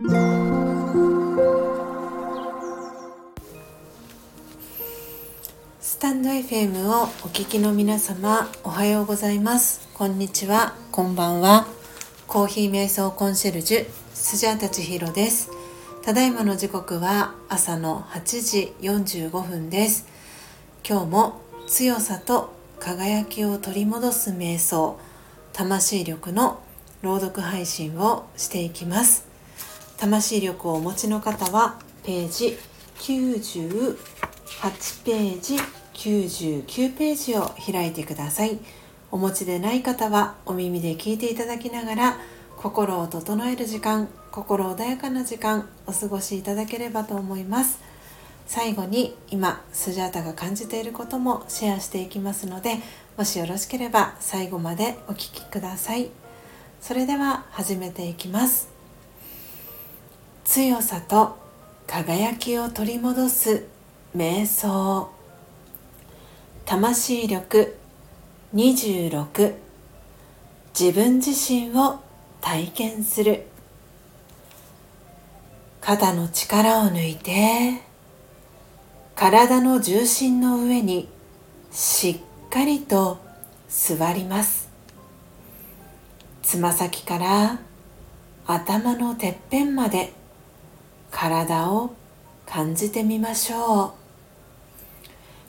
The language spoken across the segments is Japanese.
スタンド FM をお聞きの皆様おはようございます。こんにちは。こんばんは。コーヒー瞑想コンシェルジュスジャータチヒロです。ただいまの時刻は朝の8時45分です。今日も強さと輝きを取り戻す瞑想魂力の朗読配信をしていきます。魂力をお持ちの方はページ98ページ99ページを開いてください。お持ちでない方はお耳で聞いていただきながら心を整える時間心穏やかな時間お過ごしいただければと思います。最後に今スジャータが感じていることもシェアしていきますのでもしよろしければ最後までお聴きください。それでは始めていきます。強さと輝きを取り戻す瞑想魂力26自分自身を体験する肩の力を抜いて体の重心の上にしっかりと座ります。つま先から頭のてっぺんまで体を感じてみましょ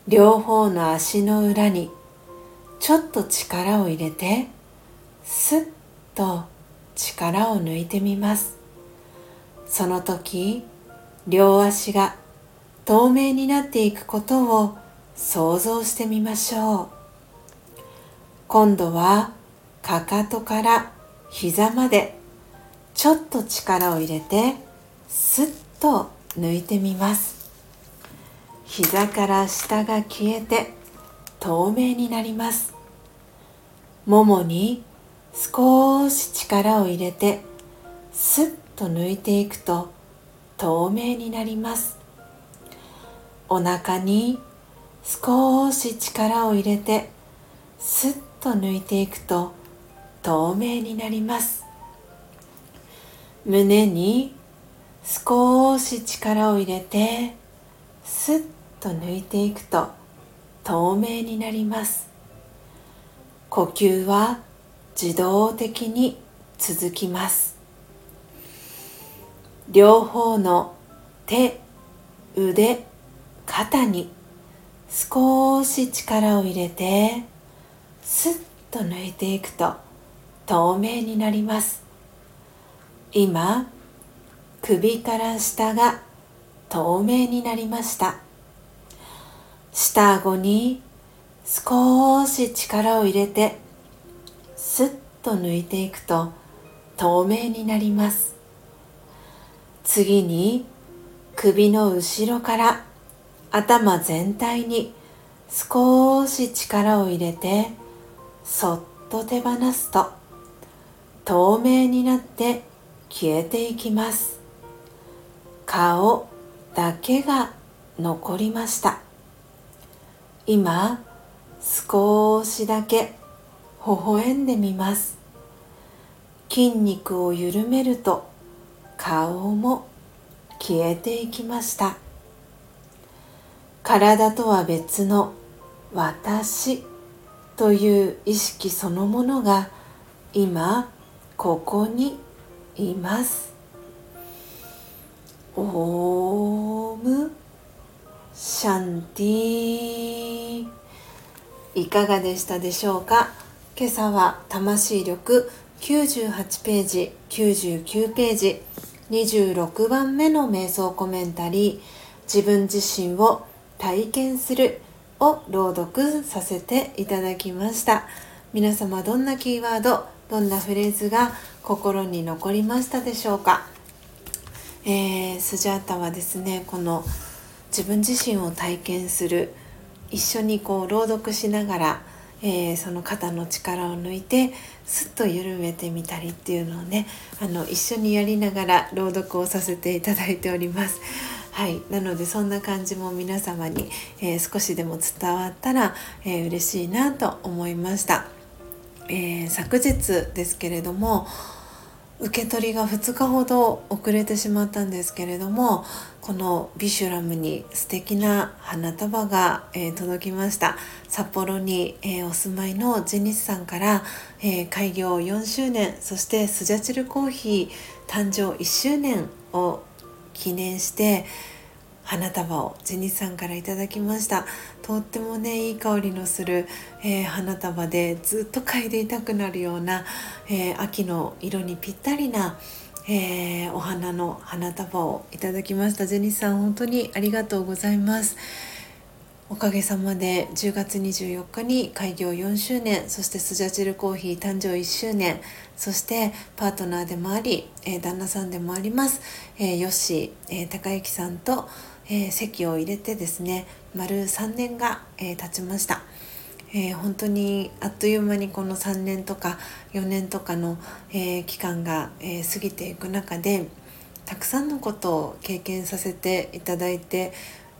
う。両方の足の裏にちょっと力を入れてスッと力を抜いてみます。その時両足が透明になっていくことを想像してみましょう。今度はかかとから膝までちょっと力を入れてスッと抜いてみます。膝から下が消えて透明になります。ももに少し力を入れてスッと抜いていくと透明になります。お腹に少し力を入れてスッと抜いていくと透明になります。胸に少し力を入れてスッと抜いていくと透明になります。呼吸は自動的に続きます。両方の手腕肩に少し力を入れてスッと抜いていくと透明になります。今首から下が透明になりました。下顎に少し力を入れてスッと抜いていくと透明になります。次に首の後ろから頭全体に少し力を入れてそっと手放すと透明になって消えていきます。顔だけが残りました。今少しだけ微笑んでみます。筋肉を緩めると顔も消えていきました。体とは別の私という意識そのものが今ここにいます。オーム。シャンティいかがでしたでしょうか？今朝は魂力98ページ99ページ26番目の瞑想コメンタリー自分自身を体験するを朗読させていただきました。皆様どんなキーワードどんなフレーズが心に残りましたでしょうか、えー、スジャータはですねこの自分自身を体験する一緒にこう朗読しながらえー、その肩の力を抜いてスッと緩めてみたりっていうのをねあの一緒にやりながら朗読をさせていただいております。はい、なのでそんな感じも皆様に、えー、少しでも伝わったら、えー、嬉しいなと思いました、え、昨日ですけれども受け取りが2日ほど遅れてしまったんですけれどもこのビシュラムに素敵な花束が、えー、届きました。札幌に、えー、お住まいのジェニスさんから、えー、開業4周年そしてスジャチルコーヒー誕生1周年を記念して花束をジェニさんからいただきました。とってもねいい香りのする、えー、花束でずっと嗅いでいたくなるような、えー、秋の色にぴったりな、えー、お花の花束をいただきました。ジェニさん本当にありがとうございます。おかげさまで10月24日に開業4周年そしてスジャチルコーヒー誕生1周年そしてパートナーでもあり、えー、旦那さんでもあります、えー、ヨッシー、えー、高之さんとえー、席を入れてですね丸3年が、えー、経ちました、えー、本当にあっという間にこの3年とか4年とかの、え期間が、え過ぎていく中でたくさんのことを経験させていただいて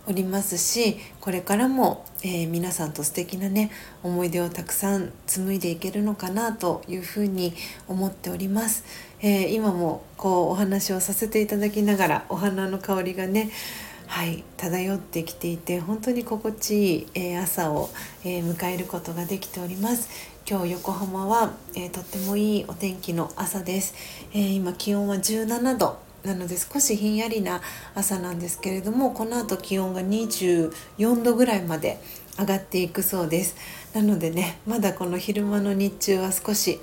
おりますしこれからも、えー、皆さんと素敵なね思い出をたくさん紡いでいけるのかなというふうに思っております、えー、今もこうお話をさせていただきながらお花の香りがねはい漂ってきていて本当に心地いい、えー、朝を、え、迎えることができております。今日横浜は、えー、とってもいいお天気の朝です、え今気温は17度。なので少しひんやりな朝なんですけれどもこの後気温が24度ぐらいまで上がっていくそうです。なのでねまだこの昼間の日中は少し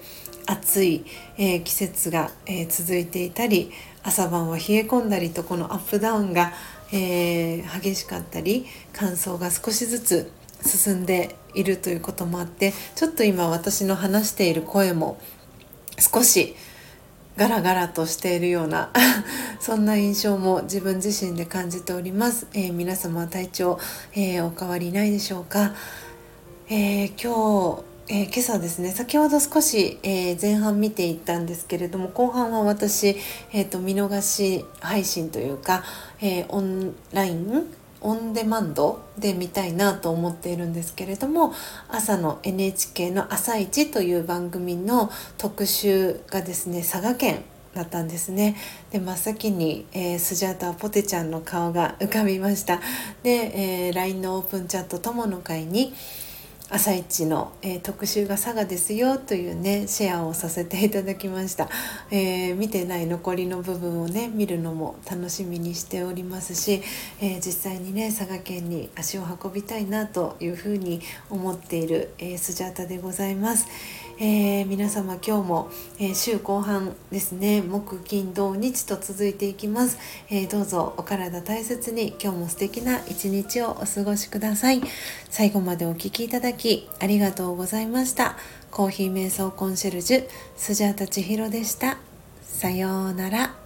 暑い、えー、季節が、えー、続いていたり朝晩は冷え込んだりとこのアップダウンがえー、激しかったり乾燥が少しずつ進んでいるということもあってちょっと今私の話している声も少しガラガラとしているような そんな印象も自分自身で感じております、えー、皆様体調、えー、お変わりないでしょうか、えー、今日えー、今朝ですね先ほど少し、えー、前半見ていったんですけれども後半は私、えーと、見逃し配信というか、えー、オンラインオンデマンドで見たいなと思っているんですけれども朝の NHK の「朝一という番組の特集がですね佐賀県だったんですね。で真っ先に、えー、スジャータポテちゃんの顔が浮かびました。で、えー、LINE のオープンチャット友の会に「朝一の、えー、特集が佐賀ですよというねシェアをさせていただきました、えー、見てない残りの部分をね見るのも楽しみにしておりますし、えー、実際にね佐賀県に足を運びたいなというふうに思っている、えスジャータでございます。えー、皆様今日も、えー、週後半ですね木金土日と続いていきます、えー、どうぞお体大切に今日も素敵な一日をお過ごしください。最後までお聴きいただきありがとうございました。コーヒー瞑想コンシェルジュスジャータ千尋でした。さようなら。